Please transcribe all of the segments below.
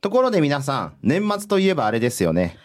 ところで皆さん、年末といえばあれですよね。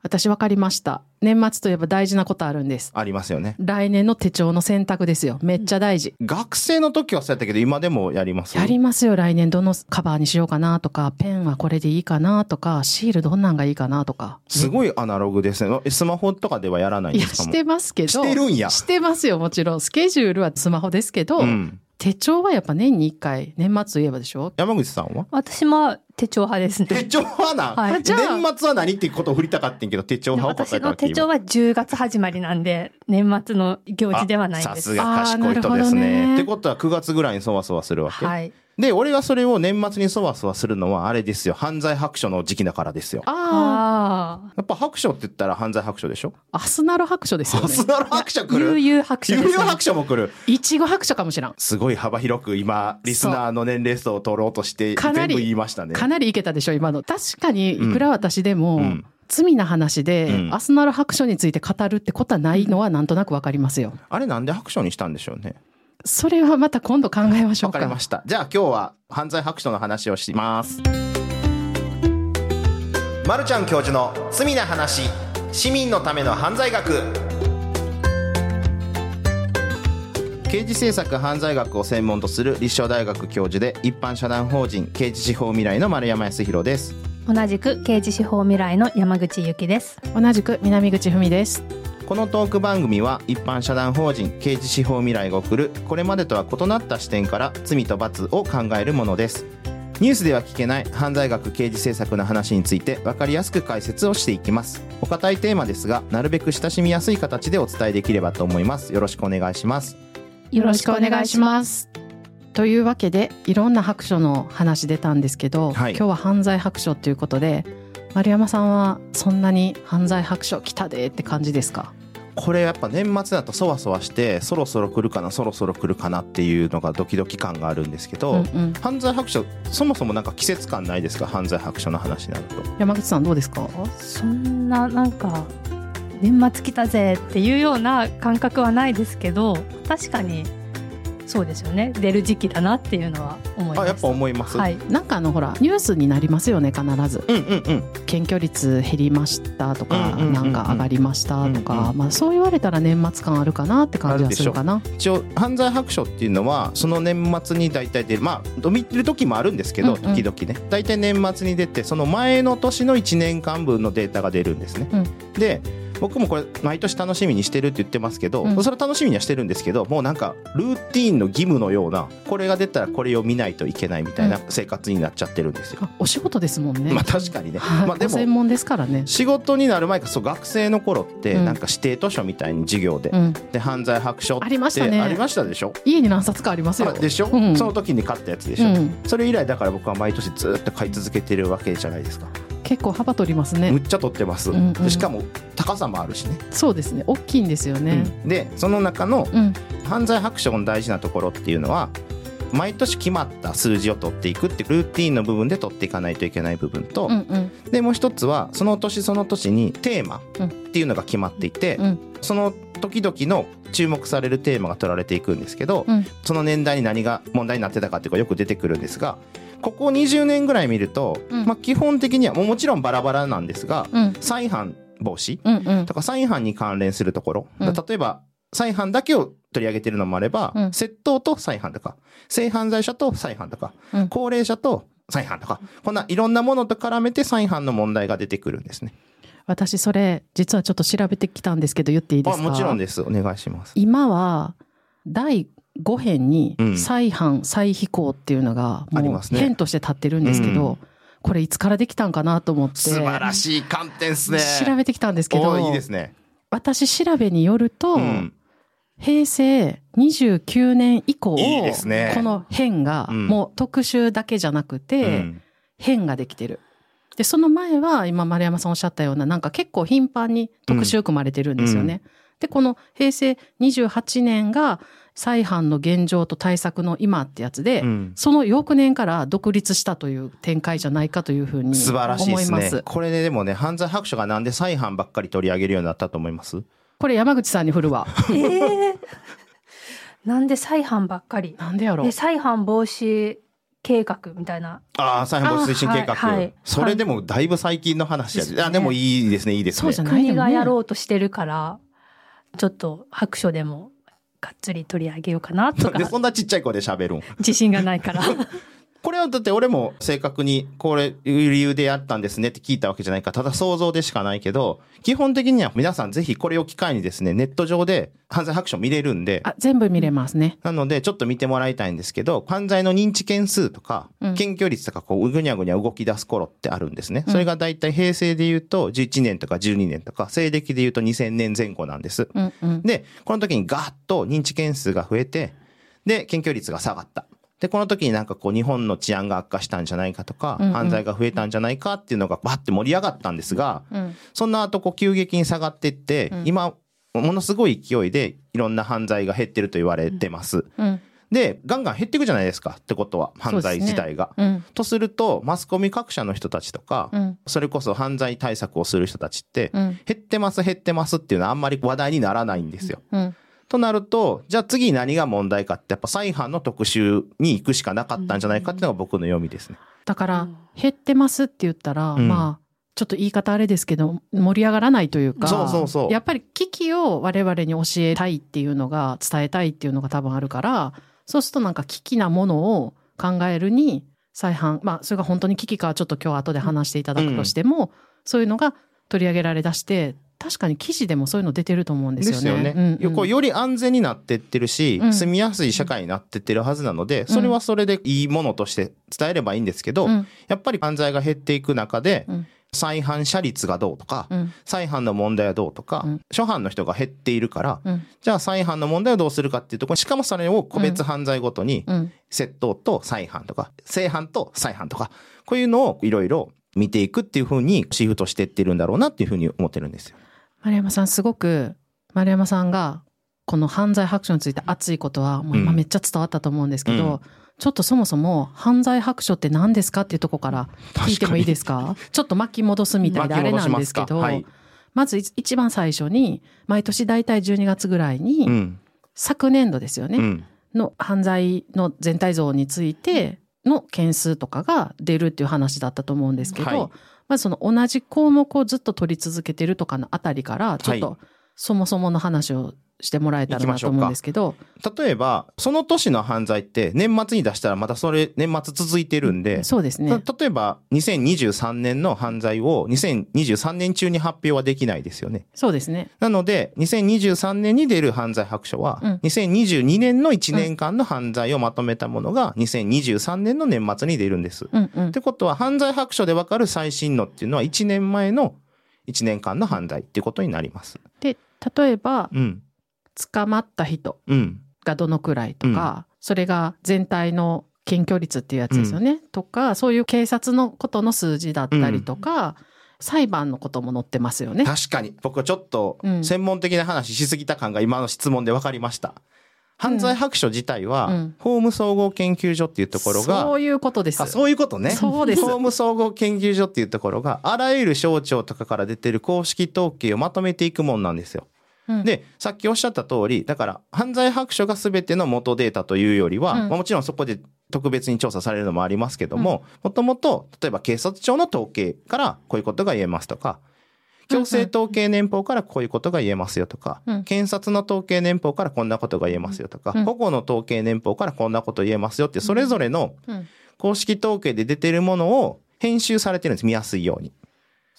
私分かりました。年末といえば大事なことあるんです。ありますよね。来年の手帳の選択ですよ。めっちゃ大事。学生の時はそうやったけど、今でもやります？やりますよ。来年どのカバーにしようかなとか、ペンはこれでいいかなとか、シールどんなんがいいかなとか。すごいアナログですね。スマホとかではやらないんいや、ですか？もしてますけど。してるんやしてますよ、もちろん。スケジュールはスマホですけど、うん。手帳はやっぱ年に1回、年末といえばでしょ？山口さんは？私も手帳派ですね。手帳派な、はいじゃあ年末は何っていうことを振りたかったんけど、手帳派を答私えたわけ？の手帳は10月始まりなんで、年末の行事ではないんです。さすが賢い人ですあーなるほどね。ねってことは9月ぐらいにそわそわするわけ？はい。で、俺がそれを年末にそわそわするのはあれですよ。犯罪白書の時期だからですよ。ああやっぱ白書って言ったら犯罪白書でしょ？あ、アスナロ白書ですよね。アスナロ白書あ。来る？悠々白書ね。悠々白書も来る。いちご白書かもしらん。すごい幅広く今、リスナーの年齢層を取ろうとして、かなり全部言いましたね。かなりいけたでしょ、今の。確かに、いくら私でも、うん罪な話で、うんアスナロ白書について語るってことはないのはなんとなくわかりますよ。あれなんで白書にしたんでしょうね？それはまた今度考えましょうか。かりました。じゃあ今日は犯罪白書の話をします。まるちゃん教授の罪な話、市民のための犯罪学。刑事政策犯罪学を専門とする立正大学教授で一般社団法人刑事司法未来の丸山康弘です。同じく刑事司法未来の山口由紀です。同じく南口文です。このトーク番組は一般社団法人刑事司法未来が送るこれまでとは異なった視点から罪と罰を考えるものです。ニュースでは聞けない犯罪学刑事政策の話について分かりやすく解説をしていきます。お堅いテーマですがなるべく親しみやすい形でお伝えできればと思います。よろしくお願いします。よろしくお願いします。というわけで、いろんな白書の話出たんですけど、はい。今日は犯罪白書ということで、丸山さんはそんなに犯罪白書来たでって感じですか？これやっぱ年末だとそわそわしてそろそろ来るかなそろそろ来るかなっていうのがドキドキ感があるんですけど、うんうん。犯罪白書そもそもなんか季節感ないですか？犯罪白書の話になると山口さんどうですか？そんななんか年末来たぜっていうような感覚はないですけど確かにそうですよね。出る時期だなっていうのは思います。あやっぱ思います、はい。なんかあのほらニュースになりますよね必ず。うんうんうん。検挙率減りましたとか、うんうんうんうんなんか上がりましたとか、うんうんまあそう言われたら年末感あるかなって感じはするかな。一応犯罪白書っていうのはその年末に大体出るまあ見てる時もあるんですけど、うんうん。時々ね。大体年末に出てその前の年の1年間分のデータが出るんですね、うん。で僕もこれ毎年楽しみにしてるって言ってますけど、うん。それは楽しみにはしてるんですけどもうなんかルーティーンの義務のようなこれが出たらこれを見ないといけないみたいな生活になっちゃってるんですよ、あお仕事ですもんね、まあ確かにね、はい。まあでもご専門ですからね。仕事になる前かそう学生の頃ってうん。なんか指定図書みたいに授業で、うん。で犯罪白書ってありましたね。ありましたでしょ？家に何冊かありますよ。あでしょ、うん。その時に買ったやつでしょ、うん。それ以来だから僕は毎年ずっと買い続けてるわけじゃないですか、結構幅取りますね。むっちゃ取ってます、うんうん。でしかも高さもあるしね、そうですね。大きいんですよね。うん。でその中のうん。犯罪白書の大事なところっていうのは毎年決まった数字を取っていくってルーティンの部分で取っていかないといけない部分と、うんうん。でもう一つはその年その年にテーマうん。っていうのが決まっていて、うん。その時々の注目されるテーマが取られていくんですけど、うん。その年代に何が問題になってたかっていうのがよく出てくるんですがここ20年ぐらい見ると、うん。まあ、基本的にはもうもちろんバラバラなんですがうん。再犯防止。うんうん。とか再犯に関連するところ、うん。例えば再犯だけを取り上げてるのもあれば、うん。窃盗と再犯とか性犯罪者と再犯とか、うん。高齢者と再犯とかこんないろんなものと絡めて再犯の問題が出てくるんですね。私それ実はちょっと調べてきたんですけど言っていいですか？あもちろんです。お願いします。今は第5編にうん。再犯再非行っていうのがもう編として立ってるんですけど、うん。これいつからできたんかなと思って。素晴らしい観点ですね。調べてきたんですけどいいですね。私調べによると、うん。平成29年以降この編がうん。もう特集だけじゃなくて、うん。編ができてる。で、その前は今丸山さんおっしゃったようななんか結構頻繁に特集組まれてるんですよね。で、この平成28年が再犯の現状と対策の今ってやつで、うんその翌年から独立したという展開じゃないかというふうに素晴らしいですね思います。。これででもね、犯罪白書がなんで再犯ばっかり取り上げるようになったと思います？これ山口さんに振るわ。ええなんで再犯ばっかり？なんでやろえ再犯防止計画みたいな。ああ、再販防止推進計画。あはいはいそれでもだいぶ最近の話やで。ねあ、でもいいですね、いいですね。そうじゃない国がやろうとしてるから、ちょっと白書でもがっつり取り上げようかなとかで、、そんなちっちゃい声で喋るん。自信がないから。これはだって俺も正確にこれ理由でやったんですねって聞いたわけじゃないから、ただ想像でしかないけど、基本的には皆さんぜひこれを機会にですね、ネット上で犯罪白書見れるんで、あ、全部見れますね。なのでちょっと見てもらいたいんですけど、犯罪の認知件数とかうん、検挙率とかこう、ぐにゃぐにゃ動き出す頃ってあるんですね。うんそれがだいたい平成で言うと11年とか12年とか、西暦で言うと2000年前後なんです。うんうん。で、この時にガーッと認知件数が増えて、で、検挙率が下がった。で、この時になんかこう日本の治安が悪化したんじゃないかとか、うんうん犯罪が増えたんじゃないかっていうのがバッて盛り上がったんですが、うんそんな後こう急激に下がっていって、うん今、ものすごい勢いでいろんな犯罪が減ってると言われてます。うん。で、ガンガン減っていくじゃないですかってことは、犯罪自体が。うん。とすると、マスコミ各社の人たちとか、うん。それこそ犯罪対策をする人たちって、うん。減ってます減ってますっていうのはあんまり話題にならないんですよ。うん。となると、じゃあ次何が問題かって、やっぱ再犯の特集に行くしかなかったんじゃないかっていうのが僕の読みですね。だからうん、減ってますって言ったら、うんまあ、ちょっと言い方あれですけど、盛り上がらないというか、そうそうそうやっぱり危機を我々に教えたいっていうのが、伝えたいっていうのが多分あるから、そうするとなんか危機なものを考えるに、再犯、まあ、それが本当に危機かはちょっと今日後で話していただくとしても、そういうのが取り上げられ出して、確かに記事でもそういうの出てると思うんですよね。うんうん。こうより安全になってってるし、うん。住みやすい社会になってってるはずなので、それはそれでいいものとして伝えればいいんですけど、うん。やっぱり犯罪が減っていく中で、うん。再犯者率がどうとか、うん。再犯の問題はどうとか、うん。初犯の人が減っているから、うん。じゃあ再犯の問題をどうするかっていうところしかもそれを個別犯罪ごとに、うん。窃盗と再犯とか、正犯と再犯とか、こういうのをいろいろ見ていくっていうふうにシフトしていってるんだろうなっていうふうに思ってるんですよ。丸山さんすごく丸山さんがこの犯罪白書について熱いことはもう今うんめっちゃ伝わったと思うんですけど、うんちょっとそもそも犯罪白書って何ですかっていうところから聞いてもいいですか？ちょっと巻き戻すみたいであれなんですけど、はい。まず一一番最初に毎年大体12月ぐらいに、うん。昨年度ですよね、うん。の犯罪の全体像についての件数とかが出るっていう話だったと思うんですけど、はいまずその同じ項目をずっと取り続けてるとかのあたりから、ちょっはとそもそもの話をしてもらえたらなと思うんですけど、例えば、その年の犯罪って年末に出したらまたそれ年末続いてるんで、そうですね。た例えば2023年の犯罪を2023年中に発表はできないですよね。そうですね。なので、2023年に出る犯罪白書は、うん2022年の1年間の犯罪をまとめたものが2023年の年末に出るんです。うんうんっ。てことは、犯罪白書でわかる最新のっていうのは1年前の1年間の犯罪っていうことになります。で、例えば、うん。捕まった人うん。がどのくらいとか、それが全体の検挙率っていうやつですよね。とか、そういう警察のことの数字だったりとか、裁判のことも載ってますよね。確かに。僕はちょっとうん専門的な話しすぎた感が今の質問で分かりました。犯罪白書自体は、うん法務総合研究所っていうところが、そういうことです。あそういうことね。そうです法務総合研究所っていうところが、あらゆる省庁とかから出てる公式統計をまとめていくもんなんですよ。うん。で、さっきおっしゃった通り、だから、犯罪白書が全ての元データというよりは、うん。まあもちろんそこで特別に調査されるのもありますけども、もともと、例えば警察庁の統計からこういうことが言えますとか、強制統計年報からこういうことが言えますよとか、うん。検察の統計年報からこんなことが言えますよとか、うん。保護の統計年報からこんなこと言えますよって、それぞれのうん公式統計で出てるものを編集されてるんです。見やすいように。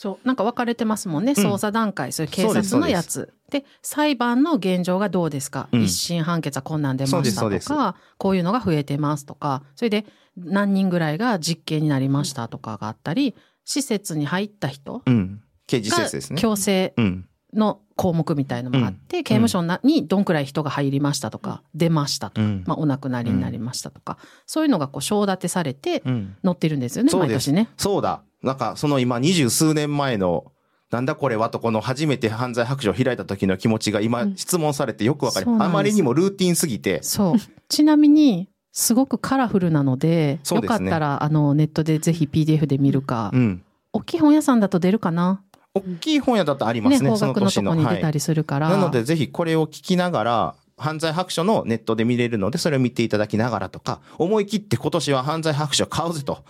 そう、なんか分かれてますもんね。うん捜査段階、そういう警察のやつ。で裁判の現状がどうですか、うん一審判決はこんなん出ましたとか、こういうのが増えてますとか、それで何人ぐらいが実刑になりましたとかがあったり、施設に入った人うん。刑事施が設ですね。強制うん。の項目みたいのもあって、刑務所なにどんくらい人が入りましたとか、出ましたとか、うんまあ、お亡くなりになりましたとか、そういうのがこう章立てされてうん。載ってるんですよね、毎年ね。そうだ。なんか、その今、二十数年前の、なんだこれはと、この初めて犯罪白書を開いた時の気持ちが今、うん質問されてよくわかりそうなんあまりにもルーティンすぎて。そう。ちなみに、すごくカラフルなので、よそうですねかったら、あの、ネットでぜひ PDF で見るか、うん。大きい本屋さんだと出るかな大きい本屋だとありまね、すね、方その年の。角のとこにはい。出たりするから。なので、ぜひこれを聞きながら、犯罪白書のネットで見れるので、それを見ていただきながらとか、思い切って今年は犯罪白書買うぜと、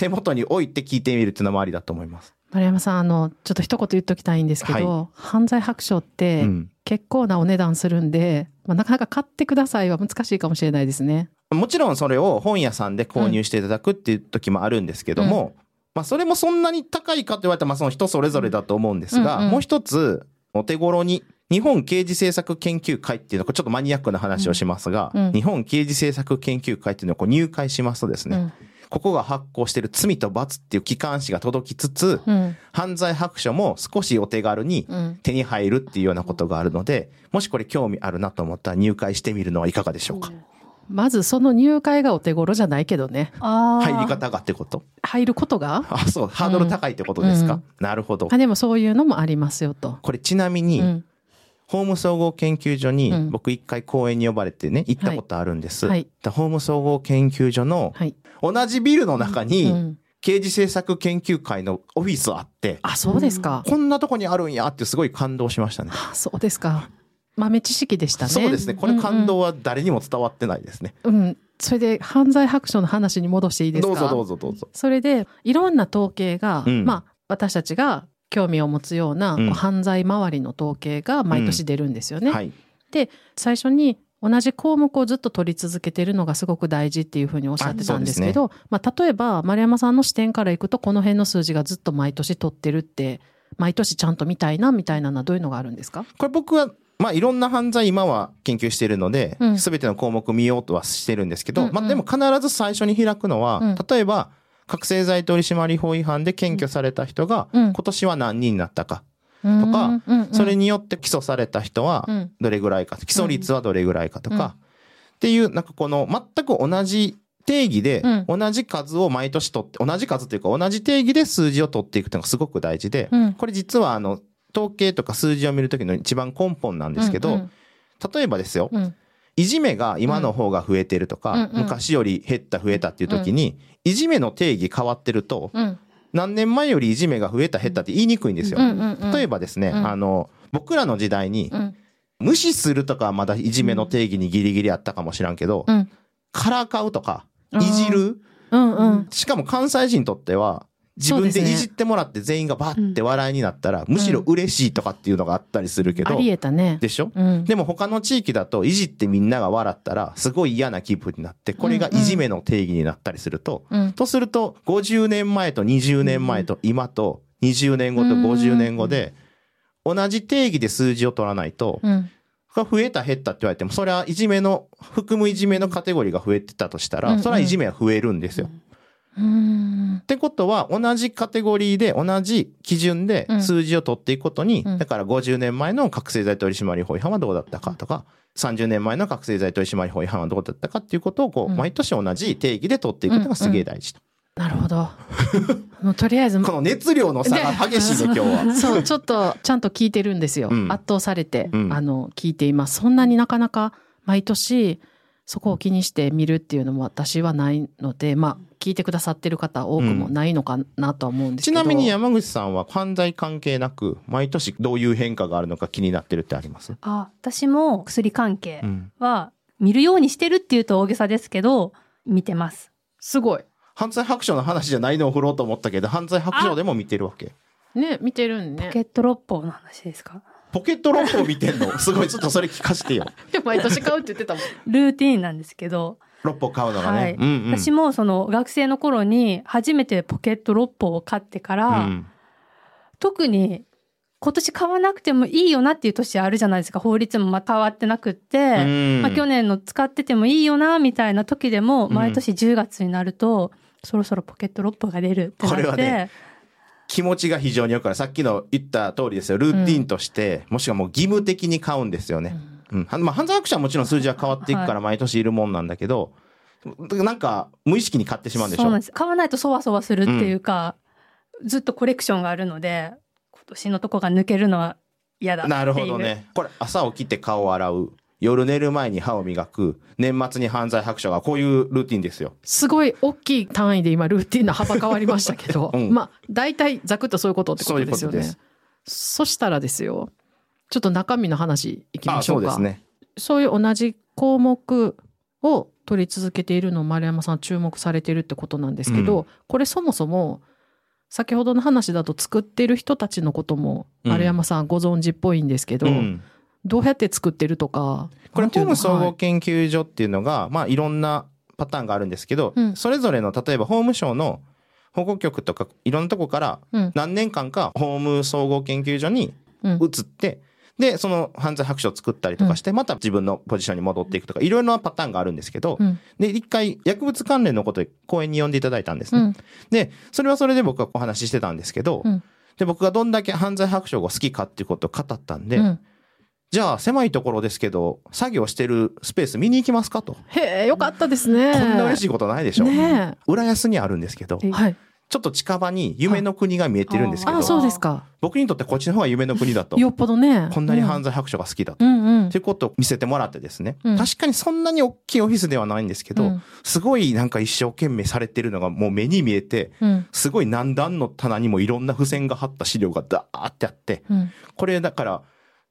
手元に置いて聞いてみるっていうのもありだと思います。丸山さん、あの、ちょっと一言言っときたいんですけど、犯罪白書ってうん。結構なお値段するんで、まあ、なかなか買ってくださいは難しいかもしれないですね。もちろんそれを本屋さんで購入していただくっていう時もあるんですけども、まあそれもそんなに高いかと言われたらまあその人それぞれだと思うんですが、うんうん。もう一つお手頃に日本刑事政策研究会っていうのこれちょっとマニアックな話をしますが、うん。うん。日本刑事政策研究会っていうのをこう入会しますとですね、うん。ここが発行している罪と罰っていう機関誌が届きつつ、うん。犯罪白書も少しお手軽にうん。手に入るっていうようなことがあるので、もしこれ興味あるなと思ったら入会してみるのはいかがでしょうか？まずその入会がお手頃じゃないけどね。入り方がってこと？入ることが？あ、そう、ハードル高いってことですか、うんなるほどあ。でもそういうのもありますよと。これちなみに、うん。ホーム総合研究所にうん僕一回講演に呼ばれてね、行ったことあるんです。はいだホーム総合研究所のはい。同じビルの中うにん。刑事政策研究会のオフィスあって、あ、そうですか。こんなとこにあるんやってすごい感動しましたね。あそうですか。豆知識でしたね。そうですね。これ感動は誰にも伝わってないですね。うん、うん。それで犯罪白書の話に戻していいですか？どうぞどうぞどうぞ。それで、いろんな統計が、うんまあ、私たちが興味を持つような、犯罪周りの統計が毎年出るんですよね。はい。最初に同じ項目をずっと取り続けてるのがすごく大事っていうふうにおっしゃってたんですけど、まあ、例えば、丸山さんの視点からいくと、この辺の数字がずっと毎年取ってるって、毎年ちゃんと見たいな、みたいなのはどういうのがあるんですか？これ僕は、まあいろんな犯罪今は研究しているのでう、ん。すべ、ての項目見ようとはしてるんですけど、まあでも必ず最初に開くのは、うん。例えば、覚醒剤取締法違反で検挙された人が、うん。今年は何人になったか、とかそれによって起訴された人はうん。どれぐらいか、起訴率はどれぐらいかとか、っていう、なんかこの全く同じ定義で、う同じ数を毎年取って、同じ数というか同じ定義で数字を取っていくというのがすごく大事で、うん。これ実はあの、統計とか数字を見るときの一番根本なんですけど、うん例えばですよ、うん。いじめが今の方が増えてるとか、昔より減った増えたっていう時に、いじめの定義変わってると、うん。何年前よりいじめが増えた減ったって言いにくいんですよ。例えばですね、うん。あの、僕らの時代にう、ん。無視するとかはまだいじめの定義にギリギリあったかもしらんけど、うん。からかうとか、いじる、うんうん。しかも関西人にとっては、自分でいじってもらって全員がバッて笑いになったら、むしろ嬉しいとかっていうのがあったりするけど、ありえたね。でしょ？うん。でも他の地域だと、いじってみんなが笑ったら、すごい嫌な気分になって、これがいじめの定義になったりすると、うん。とすると、50年前と20年前と今と20年後と50年後で、同じ定義で数字を取らないと、うん。が増えた減ったって言われても、それはいじめの、含むいじめのカテゴリーが増えてたとしたら、うん。うん。それはいじめは増えるんですよ。うんってことは、同じカテゴリーで、同じ基準でうん数字を取っていくことに、うんだから50年前の覚醒剤取締法違反はどうだったかとか、30年前の覚醒剤取締法違反はどうだったかっていうことを、こう、うん毎年同じ定義で取っていくことがすげえ大事と。なるほど。もうとりあえず、この熱量の差が激しいね、今日は。そう、ちょっとちゃんと聞いてるんですよ。うん圧倒されて、うんあの、聞いています。そんなになかなか毎年そこを気にして見るっていうのも私はないので、まあ、聞いてくださってる方多くもないのかなとは思うんですけど。ちなみに山口さんは犯罪関係なく、毎年どういう変化があるのか気になってるってあります？あ私も薬関係うん。は見るようにしてるっていうと大げさですけど見てますすごい。犯罪白書の話じゃないのを振ろうと思ったけど、犯罪白書でも見てるわけ。ね、見てるんね。ポケット六法の話ですか？ポケットロックを見てんの？すごい、ちょっとそれ聞かせてよ。毎年買うって言ってたもん。ルーティーンなんですけど、ロッポ買うのがね。はい。うんうん。私もその学生の頃に初めてポケット六法を買ってから、うん特に今年買わなくてもいいよなっていう年あるじゃないですか。法律もまた変わってなくって、うん。まあ、去年の使っててもいいよなみたいな時でもうん。毎年10月になると、そろそろポケットロッポが出るってなって、これはね気持ちが非常によくある。さっきの言った通りですよ。ルーティンとして、もしくはもう義務的に買うんですよね。うん。はまあ、犯罪白書はもちろん数字は変わっていくから毎年いるもんなんだけど、なんか無意識に買ってしまうんでしょ？そうなんです買わないとそわそわするっていうか、ずっとコレクションがあるので今年のとこが抜けるのは嫌だなるほどね。これ朝起きて顔を洗う。夜寝る前に歯を磨く。年末に犯罪白書がこういうルーティンですよ。すごい大きい単位で今ルーティンの幅変わりましたけど、うんまあ、大体ざくっとそういうことってことですよね。そうそしたらですよ、ちょっと中身の話いきまあしょか。そうね。そういう同じ項目を取り続けているのを丸山さんは注目されているってことなんですけど、うんこれそもそも先ほどの話だと作ってる人たちのこともうん丸山さんご存知っぽいんですけど、うんどうやって作ってるとか。これ、ホーム総はい合研究所っていうのが、まあ、いろんなパターンがあるんですけど、うん。それぞれの、例えば、法務省の保護局とか、いろんなとこから、うん。何年間か、法務総合研究所にうん。移って、で、その犯罪白書を作ったりとかして、また自分のポジションに戻っていくとか、いろいろなパターンがあるんですけど、うん。で、一回、薬物関連のことで講演に呼んでいただいたんですね。うん。で、それはそれで僕はお話ししてたんですけど、うん。で、僕がどんだけ犯罪白書が好きかっていうことを語ったんで、うんじゃあ狭いところですけど、作業してるスペース見に行きますかと。へえ、よかったですね。こんな嬉しいことないでしょ。ね浦安にあるんですけど、ええ。はい。ちょっと近場に夢の国が見えてるんですけあ、ど、そうですか。僕にとってこっちの方が夢の国だと。よっぽどね。こんなに犯罪。罪白書が好きだと。うんうんっていうことを見せてもらってですね、うん確かにそんなに大きいオフィスではないんですけど、うんすごいなんか一生懸命されてるのがもう目に見えて、うんすごい何段の棚にもいろんな付箋が貼った資料がダーってあって、うんこれだから、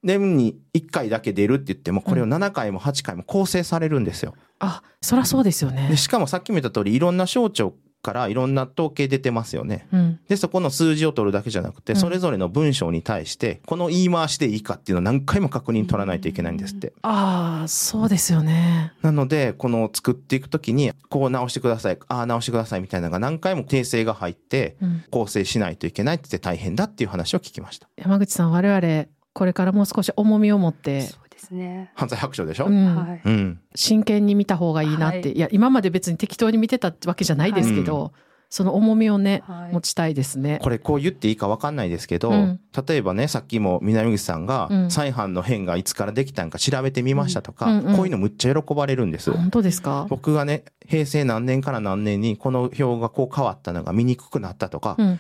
年に1回だけ出るって言っても、これを7回も8回も構成されるんですよ。あ、そりゃそうですよねで、。しかもさっきも言った通り、いろんな省庁からいろんな統計出てますよね。うん。で、そこの数字を取るだけじゃなくて、うんそれぞれの文章に対して、この言い回しでいいかっていうのを何回も確認取らないといけないんですって。ああ、そうですよね。なので、この作っていくときに、こう直してください、ああ直してくださいみたいなのが何回も訂正が入って、うん。構成しないといけないって言って大変だっていう話を聞きました。山口さん、我々、これからもう少し重みを持って、そうですね。犯罪白書でしょ、ううん、んはい。真剣に見た方がいいなって、はい。い、や今まで別に適当に見てたわけじゃないですけど、その重みをね、はい。持ちたいですね。これこう言っていいか分かんないですけど、うん。例えばね、さっきも南口さんがうん。再犯の変がいつからできたんか調べてみましたとか、うんうんこういうのむっちゃ喜ばれるんです。本当ですか？僕がね、平成何年から何年にこの表がこう変わったのが見にくくなったとか、うん。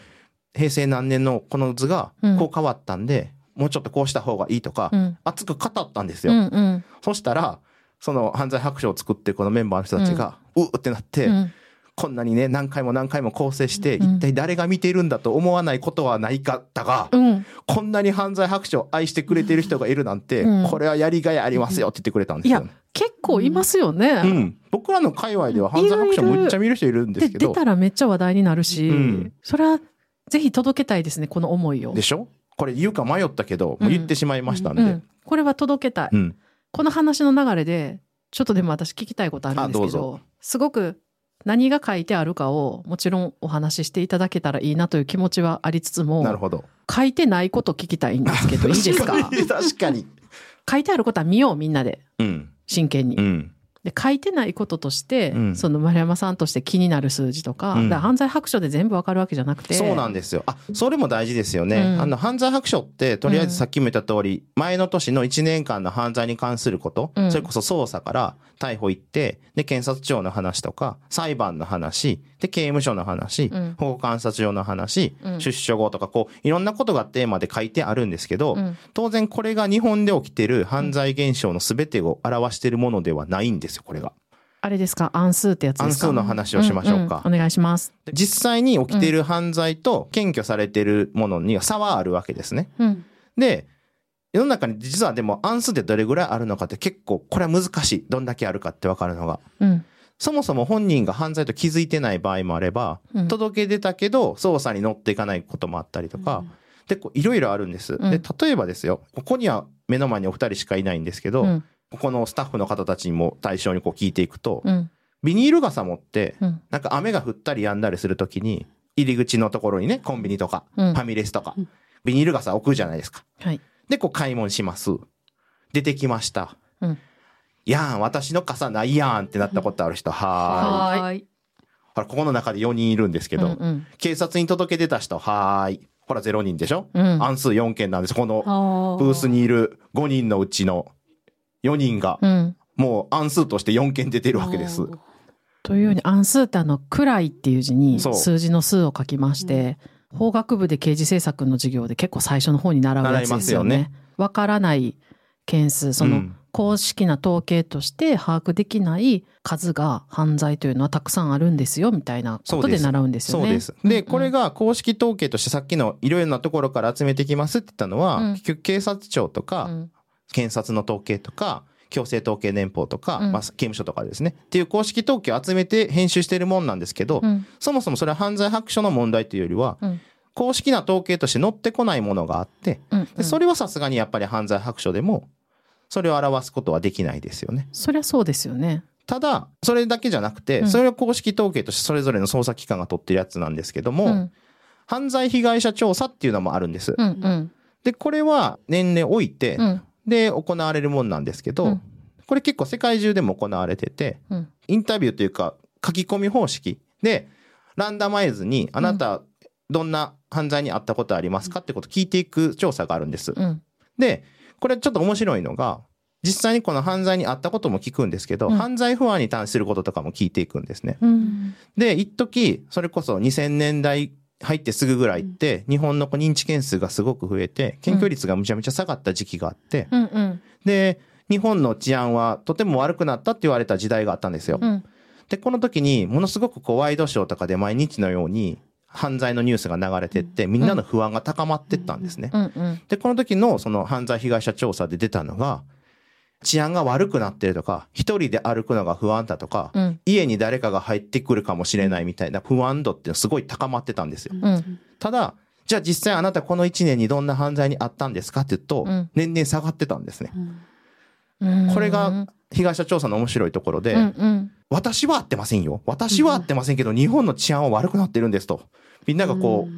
平成何年のこの図がうん。こう変わったんで、もうちょっとこうした方がいいとか、うん。熱く語ったんですうよ。んうん。そしたら、その犯罪白書を作ってるこのメンバーの人たちが、うーってなって、うんこんなにね、何回も何回も構成して、うん一体誰が見てるんだと思わないことはないかったが、うん。こんなに犯罪白書を愛してくれてる人がいるなんて、うんこれはやりがいありますよって言ってくれたんですよね。、結構いますよね。うん。僕らの界隈では犯罪白書いるいるむっちゃ見る人いるんですで、けど、出たらめっちゃ話題になるし、うんそれはぜひ届けたいですね、この思いを。でしょ？これ言うか迷ったけど、もう言ってしまいましたんで。うん。これは届けたい。うん。この話の流れで、ちょっとでも私聞きたいことあるんですけど、すごく何が書いてあるかをもちろんお話ししていただけたらいいなという気持ちはありつつも、なるほど。書いてないこと聞きたいんですけど、いいですか確かに。書いてあることは見よう、みんなで。うん。真剣に。うん。で書いてないこととして、うん。その丸山さんとして気になる数字とか,、うん。犯罪白書で全部わかるわけじゃなくてそうなんですよ。あ、それも大事ですよね。うん。あの、犯罪白書って、とりあえずさっきも言った通り、前の年の1年間の犯罪に関すること、うん。それこそ捜査から逮捕行って、で、検察庁の話とか、裁判の話、で、刑務所の話、うん。保護観察所の話、うん。出所後とか、こう、いろんなことがテーマで書いてあるんですけど、うん。当然これが日本で起きてる犯罪現象の全てを表しているものではないんですよ、これが。あれですか？暗数ってやつですか？暗数の話をしましょうかんんお願いします。で実際に起きている犯罪と検挙されているものには差はあるわけですね。うん。で、世の中に実はでも暗数ってどれぐらいあるのかって結構これは難しい。どんだけあるかってわかるのが。うん。そもそも本人が犯罪と気づいてない場合もあれば、うん届け出たけど捜査に乗っていかないこともあったりとか、で、こういろいろあるんです。うんで、例えばですよ、ここには目の前にお二人しかいないんですけど、うん。ここのスタッフの方たちにも対象にこう聞いていくと、うん。ビニール傘持って、うん。なんか雨が降ったり止んだりするときに、入り口のところにね、コンビニとか、うんファミレスとかうん、ビニール傘置くじゃないですか。はい。で、こう買い物します。出てきました。うんやーん、私の傘ないやんってなったことある人、はーい。はーい。ほら、ここの中で4人いるんですけど、うんうん警察に届け出た人、はーい。ほら、0人でしょ、うん暗数4件なんです。このブブースにいる5人のうちの4人が、うん。もう暗数として4件出てるわけです。というように暗数ってあの、暗いっていう字に数字の数を書きまして、法学部で刑事政策の授業で結構最初の方に習うやつですよね。わからない件数、そのうん公式な統計として把握できない数が犯罪というのはたくさんあるんですよみたいなことで習うんですよね。そうです。で、うんこれが公式統計としてさっきのいろいろなところから集めてきますって言ったのは、うん結局警察庁とか、うん検察の統計とか、強制統計年報とか、うん。まあ、刑務所とかですね。っていう公式統計を集めて編集しているもんなんですけど、うん。そもそもそれは犯罪白書の問題というよりは、うん。公式な統計として載ってこないものがあって、うん。でそれはさすがにやっぱり犯罪白書でも、それを表すことはできないですよね。そりゃそうですよね。ただ、それだけじゃなくて、うん。それは公式統計としてそれぞれの捜査機関が取ってるやつなんですけども、うん。犯罪被害者調査っていうのもあるんです。うんうん。で、これは年々置いて、うんで、行われるもんなんですけど、うん。これ結構世界中でも行われてて、うん。インタビューというか書き込み方式で、ランダマイズにあなたどんな犯罪に遭ったことありますかってことを聞いていく調査があるんです。うん。で、これちょっと面白いのが、実際にこの犯罪に遭ったことも聞くんですけど、うん。犯罪不安に関することとかも聞いていくんですね。うん。で、一時それこそ2000年代入ってすぐぐらいって、日本の認知件数がすごく増えて、検挙率がむちゃむちゃ下がった時期があって、うんうん。で、日本の治安はとても悪くなったって言われた時代があったんですよ。うん。で、この時にものすごくこうワイドショーとかで毎日のように犯罪のニュースが流れてって、みんなの不安が高まってったんですね。うんうん。で、この時のその犯罪被害者調査で出たのが、治安が悪くなってるとか、一人で歩くのが不安だとか、うん家に誰かが入ってくるかもしれないみたいな不安度っていうのすごい高まってたんですよ。うんただ、じゃあ実際あなたこの1年にどんな犯罪にあったんですかって言うと、うん年々下がってたんですね。うんこれが被害者調査の面白いところで、うんうん私は会ってませんよ。私は会ってませんけど、日本の治安は悪くなってるんですと。みんながこう、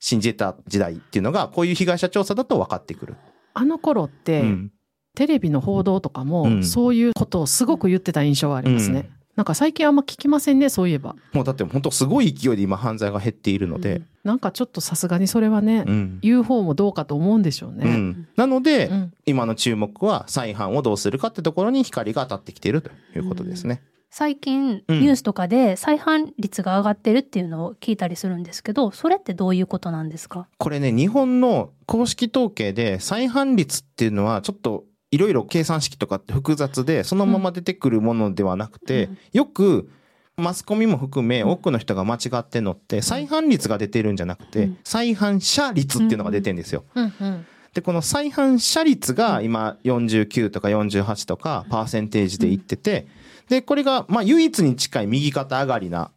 信じてた時代っていうのが、こういう被害者調査だと分かってくる。あの頃って、うん。テレビの報道とかも、うんそういうことをすごく言ってた印象はありますね。うんなんか最近あんま聞きませんね、そういえば。もうだって本当すごい勢いで今犯罪が減っているので、なんかちょっとさすがにそれはね、うん。言う方もどうかと思うんでしょううね。ん。なので、うん今の注目は再犯をどうするかってところに光が当たってきているということですね。最近うんニュースとかで再犯率が上がってるっていうのを聞いたりするんですけど、それってどういうことなんですか？これね、日本の公式統計で再犯率っていうのはちょっといろいろ計算式とかって複雑で、そのまま出てくるものではなくて、うん。よくマスコミも含め多くの人が間違ってんのって、再犯率が出てるんじゃなくて、うん。再犯者率っていうのが出てるんですよ。で、この再犯者率が今49とか48とかパーセンテージでいってて、で、これがまあ唯一に近い右肩上がりな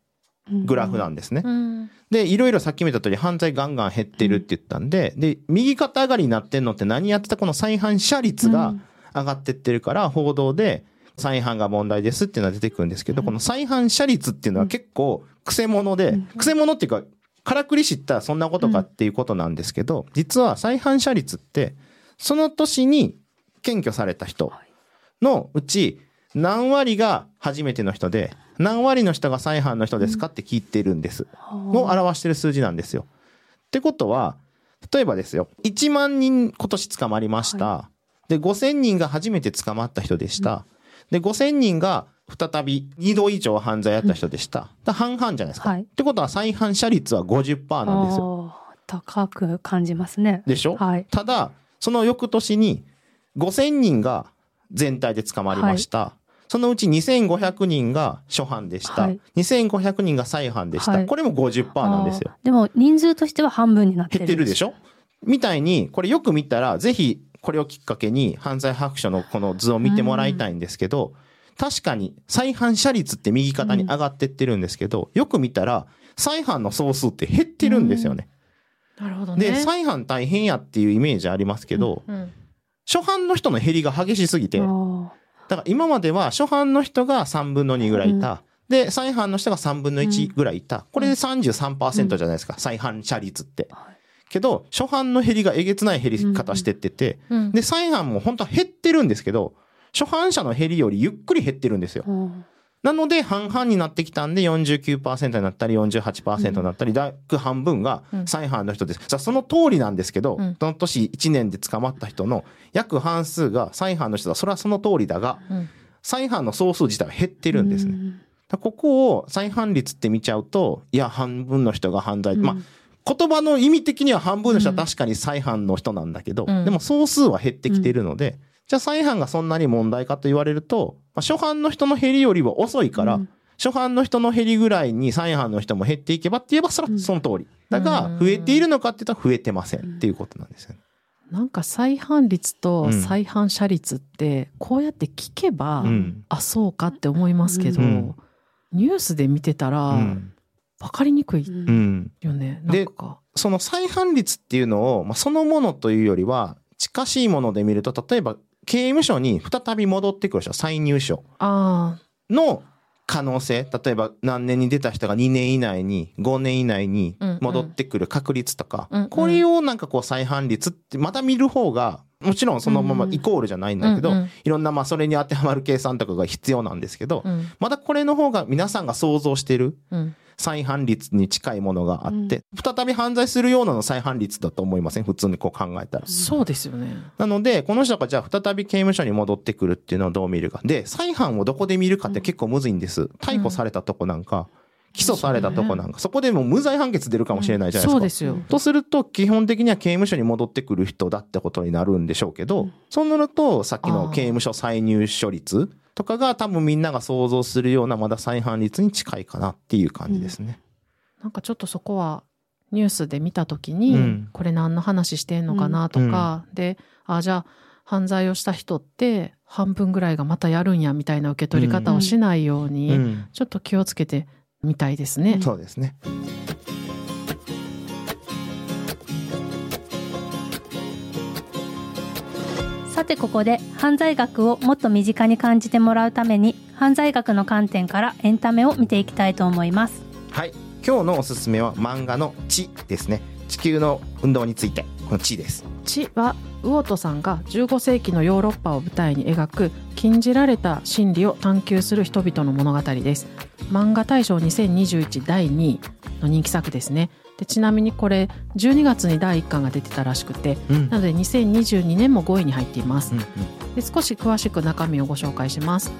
グラフなんですね。うん。で、いろいろさっきも言った通り犯罪ガンガン減ってるって言ったんで、で、右肩上がりになってんのって何やってたこの再犯者率が上がってってるから、報道で再犯が問題ですっていうのは出てくるんですけど、この再犯者率っていうのは結構癖者で、癖者っていうか、からくり知ったらそんなことかっていうことなんですけど、実は再犯者率って、その年に検挙された人のうち、何割が初めての人で、何割の人が再犯の人ですかって聞いてるんです。を表してる数字なんですよ。ってことは、例えばですよ、1万人今年捕まりました。で、5000人が初めて捕まった人でした。で、5000人が再び2度以上犯罪やった人でした。だ半々じゃないですか。はいってことは再犯者率は50%なんですよ。高く感じますね。でしょ、はい。ただ、その翌年に5000人が全体で捕まりました。そのうち2500人が初犯でした。はい。2500人が再犯でした。はい。これも50%なんですよ。でも人数としては半分になってる。減ってるでしょ？みたいに、これよく見たら、ぜひこれをきっかけに犯罪白書のこの図を見てもらいたいんですけど、確かに再犯者率って右肩に上がってってるんですけど、よく見たら再犯の総数って減ってるんですよね。なるほどね。で、再犯大変やっていうイメージありますけど、うん。初犯の人の減りが激しすぎて、あだーから今までは初犯の人が3分の2ぐらいいた。で、再犯の人が3分の1ぐらいいた。これで33%じゃないですか、再犯者率って。けど、初犯の減りがえげつない減り方してってて、うんで、再犯も本当は減ってるんですけど、初犯者の減りよりゆっくり減ってるんですよ。うんなので、半々になってきたんで、49%になったり、48%になったり、約半分が再犯の人です。じゃあ、その通りなんですけど、うん。その年1年で捕まった人の約半数が再犯の人だ。それはその通りだが、うん。再犯の総数自体は減ってるんですね。ここを再犯率って見ちゃうと、いや、半分の人が犯罪。まあ、言葉の意味的には半分の人は確かに再犯の人なんだけど、うん。でも総数は減ってきてるので、じゃあ再犯がそんなに問題かと言われると、まあ、初犯の人の減りよりは遅いから、うん。初犯の人の減りぐらいに再犯の人も減っていけばって言えばそれはその通り。だが、増えているのかって言ったら増えてません。っていうことなんですよね。なんか再犯率とうん再犯者率ってこうやって聞けば、うん。あそうかって思いますけど、うん。ニュースで見てたらうん。分かりにくいよね、なでんか。その再犯率っていうのを、まあ、そのものというよりは近しいもので見ると例えば刑務所に再び戻ってくる人再入所あの可能性例えば何年に出た人が2年以内に5年以内に戻ってくる確率とか、うんうん。これをなんかこう再犯率ってまた見る方がもちろんそのままイコールじゃないんあだけど、うんうん。いろんなまあそれに当てはまる計算とかが必要なんですけど、うん。まだこれの方が皆さんが想像してるうん再犯率に近いものがあって、再び犯罪するようなの再犯率だと思いません？普通にこう考えたら。そうですよね。なので、この人がじゃあ再び刑務所に戻ってくるっていうのをどう見るか。で、再犯をどこで見るかって結構むずいんです。逮捕されたとこなんか、起訴されたとこなんか、そこでもう無罪判決出るかもしれないじゃないですか。そうですよ。とすると、基本的には刑務所に戻ってくる人だってことになるんでしょうけど、そうなると、さっきの刑務所再入所率とかが多分みんなが想像するようなまだ再犯率に近いかなっていう感じですね。なんかちょっとそこはニュースで見たときに、うんこれ何の話してんのかなとか、で、あ、じゃあ犯罪をした人って半分ぐらいがまたやるんやみたいな受け取り方をしないように、うんちょっと気をつけてみたいですね。そうですね。さてここで犯罪学をもっと身近に感じてもらうために犯罪学の観点からエンタメを見ていきたいと思いますはい。今日のおすすめは漫画の地ですね。地球の運動について、この地です。地は魚人さんが15世紀のヨーロッパを舞台に描く禁じられた心理を探求する人々の物語です。漫画大賞2021第2位の人気作ですね。でちなみにこれ12月に第1巻が出てたらしくてうん。なので2022年も5位に入っています。うんで少し詳しく中身をご紹介します。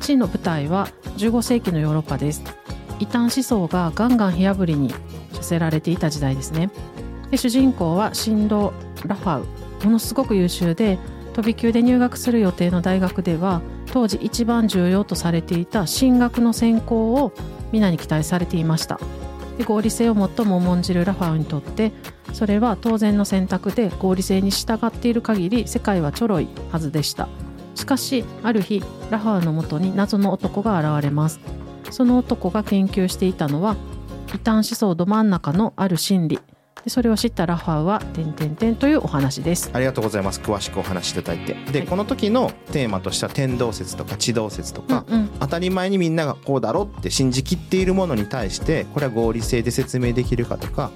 地の舞台は15世紀のヨーロッパです。異端思想がガンガン火あぶりにさせられていた時代ですねで主人公は新郎ラファウ。ものすごく優秀で飛び級で入学する予定の大学では当時一番重要とされていた進学の専攻を皆に期待されていました。で合理性を最も重んじるラファウにとってそれは当然の選択で合理性に従っている限り世界はちょろいはずでした。しかしある日ラファウのもとに謎の男が現れます。その男が研究していたのは異端思想ど真ん中のある心理。でそれを知ったラファウは「点々点」というお話ですありがとうございます。詳しくお話しいただいて。で、はいこの時のテーマとしては天動説とか地動説とか、うんうん当たり前にみんながこうだろって信じきっているものに対してこれは合理性で説明できるかとか、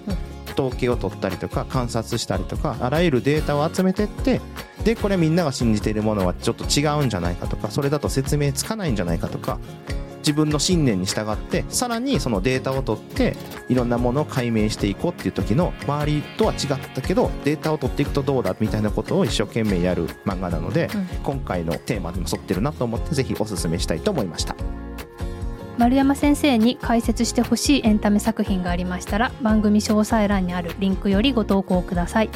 統計を取ったりとか観察したりとかあらゆるデータを集めてってでこれみんなが信じているものはちょっと違うんじゃないかとかそれだと説明つかないんじゃないかとか自分の信念に従ってさらにそのデータを取っていろんなものを解明していこうっていう時の周りとは違ったけどデータを取っていくとどうだみたいなことを一生懸命やる漫画なので、うん今回のテーマにも沿ってるなと思ってぜひおすすめしたいと思いました。丸山先生に解説してほしいエンタメ作品がありましたら番組詳細欄にあるリンクよりご投稿ください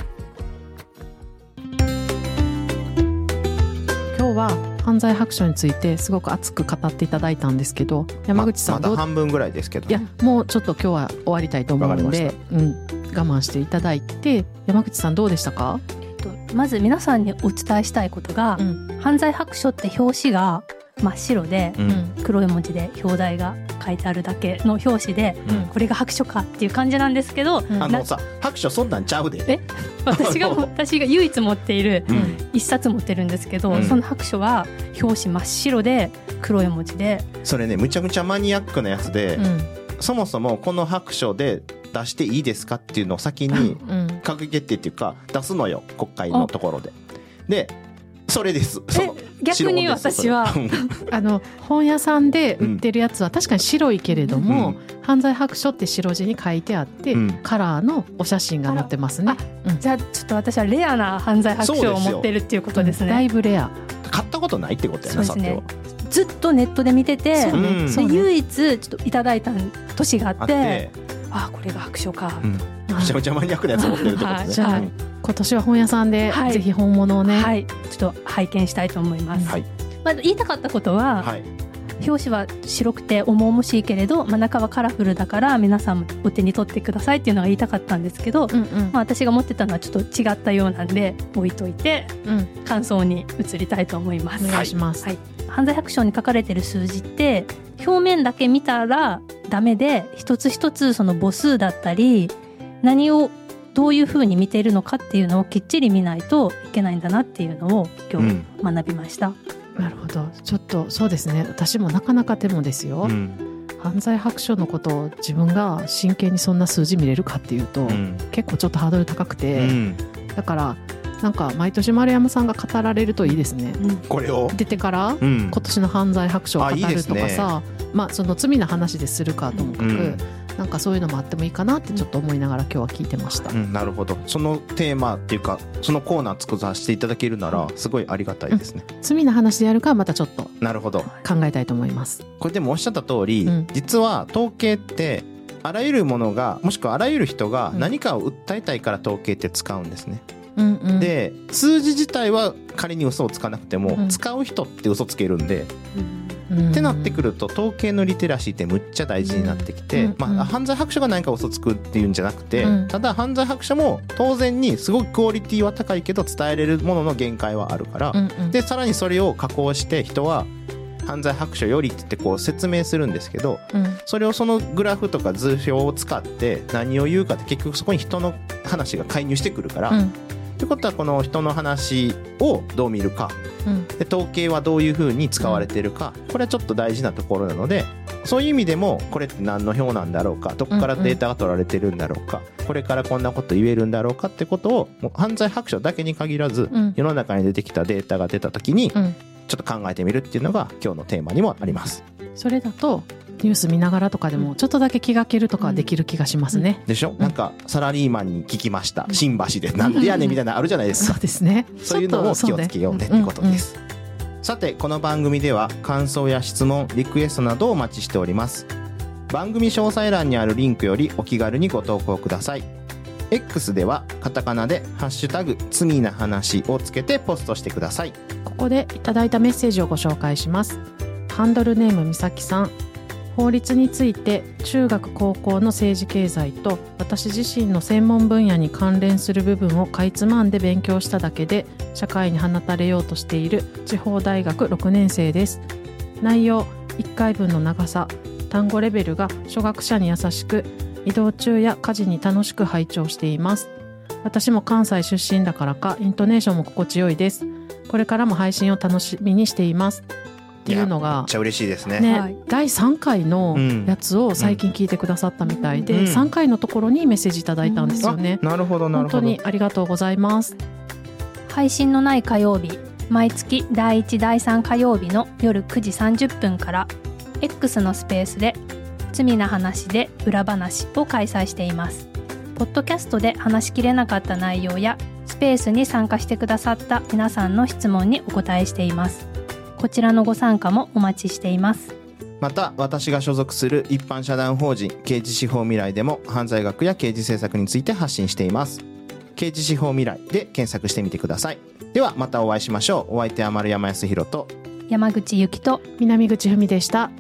犯罪白書についてすごく熱く語っていただいたんですけど山口さんままだ半分ぐらいですけどいやもうちょっと今日は終わりたいと思うので、うん、我慢していただいて。山口さんどうでしたか、えっとまず皆さんにお伝えしたいことが、うん。犯罪白書って表紙が真っ白でううんん。黒い文字で表題が書いてあるだけの表紙でうん。これが白書かっていう感じなんですけどうん。あのさ白書そんなんちゃうで。え？私が私が唯一持っているうん。一冊持ってるんですけど、うん。その白書は表紙真っ白で黒い文字で。それねむちゃむちゃマニアックなやつで、うん。そもそもこの白書で出していいですかっていうのを先にうん。閣議決定っていうか出すのよ国会のところで。でそれです。逆に私はあの本屋さんで売ってるやつは確かに白いけれども、うん。犯罪白書って白地に書いてあって、うん。カラーのお写真が載ってますね。うん。じゃあちょっと私はレアな犯罪白書を持ってるっていうことですだいね。ぶレア。買ったことないってことやそうですね。なさては。ずっとネットで見てて、ね。ね。唯一ちょっといただいた年があってあって、あこれが白書か。うんめちゃめちゃマニアックなやつ持ってるってことね。はい。じゃあうん今年は本屋さんではい。ぜひ本物をね、はい、ちょっと拝見したいと思います。はい。まあ言いたかったことは、はい。表紙は白くて重々しいけれど、まあ、中はカラフルだから皆さんもお手に取ってくださいっていうのが言いたかったんですけど、うんうん。まあ、私が持ってたのはちょっと違ったようなんで置いといてうん。感想に移りたいと思います。お願いします。はい、犯罪白書に書かれてる数字って表面だけ見たらダメで一つ一つその母数だったり何をどういうふうに見ているのかっていうのをきっちり見ないといけないんだなっていうのを今日うん学びました。なるほど。ちょっとそうですね。私もなかなかでもですよ。うん犯罪白書のことを自分が真剣にそんな数字見れるかっていうと、うん結構ちょっとハードル高くうて、んだからなんか毎年丸山さんが語られるといいですね。これを？出てからうん今年の犯罪白書を語るとかさ、まあその罪の話でするかともかく、うんなんかそういうのもあってもいいかなってちょっと思いながら今日は聞いてました。うん、なるほど。そのテーマっていうかそのコーナー作らせていただけるならすごいありがたいですね、罪の話でやるかはまたちょっとなるほど。考えたいと思います。これでもおっしゃった通り、うん。実は統計ってあらゆるものがもしくはあらゆる人がうん。何かを訴えたいから統計って使うんですね、うんうん、で数字自体は仮に嘘をつかなくても、うん。使う人って嘘つけるんで、うんってなってくると統計のリテラシーってむっちゃ大事になってきて、まあ、犯罪白書が何か嘘つくっていうんじゃなくて、うん。ただ犯罪白書も当然にすごくクオリティは高いけど伝えれるものの限界はあるから、でさらにそれを加工して人は犯罪白書よりって言ってこう説明するんですけどうん。それをそのグラフとか図表を使って何を言うかって結局そこに人の話が介入してくるから、うんってことはこの人の話をどう見るか。うん。で統計はどういうふうに使われてるか、これはちょっと大事なところなのでそういう意味でもこれって何の表なんだろうか。どこからデータが取られてるんだろうか、これからこんなこと言えるんだろうかってことをもう犯罪白書だけに限らず、うん。世の中に出てきたデータが出た時にうん。ちょっと考えてみるっていうのが今日のテーマにもあります。それだとニュース見ながらとかでもちょっとだけ気がけるとかはできる気がしますね。でしょ、なんかサラリーマンに聞きました新橋でなんでやねんみたいなのあるじゃないですかそうですね。そういうのを気をつけようねってことで。す。さて、この番組では感想や質問、リクエストなどをお待ちしております。番組詳細欄にあるリンクよりお気軽にご投稿ください。X ではカタカナでハッシュタグ罪な話をつけてポストしてください。ここでいただいたメッセージをご紹介します。ハンドルネームみさきさん。法律について中学高校の政治経済と私自身の専門分野に関連する部分をかいつまんで勉強しただけで社会に放たれようとしている地方大学6年生です。内容1回分の長さ単語レベルが初学者に優しく移動中や家事に楽しく拝聴しています。私も関西出身だからかイントネーションも心地よいです。これからも配信を楽しみにしています。っていうのめがっちゃ嬉しいですね。ね、はい第3回のうんやつを最近聞いてくださったみたいで、うん3回のところにメッセージいただいたんですよね。あなるほどなるほど。本当にありがとうございます。配信のない火曜日毎月第1第3火曜日の夜9時30分から X のスペースで「罪な話で裏話」を開催していますポッドキャストで話しきれなかった内容やスペースに参加してくださった皆さんの質問にお答えしていますこちらのご参加もお待ちしています。また私が所属する一般社団法人刑事司法未来でも犯罪学や刑事政策について発信しています。刑事司法未来で検索してみてください。ではまたお会いしましょう。お相手は丸山康弘と山口由紀と南口文でした。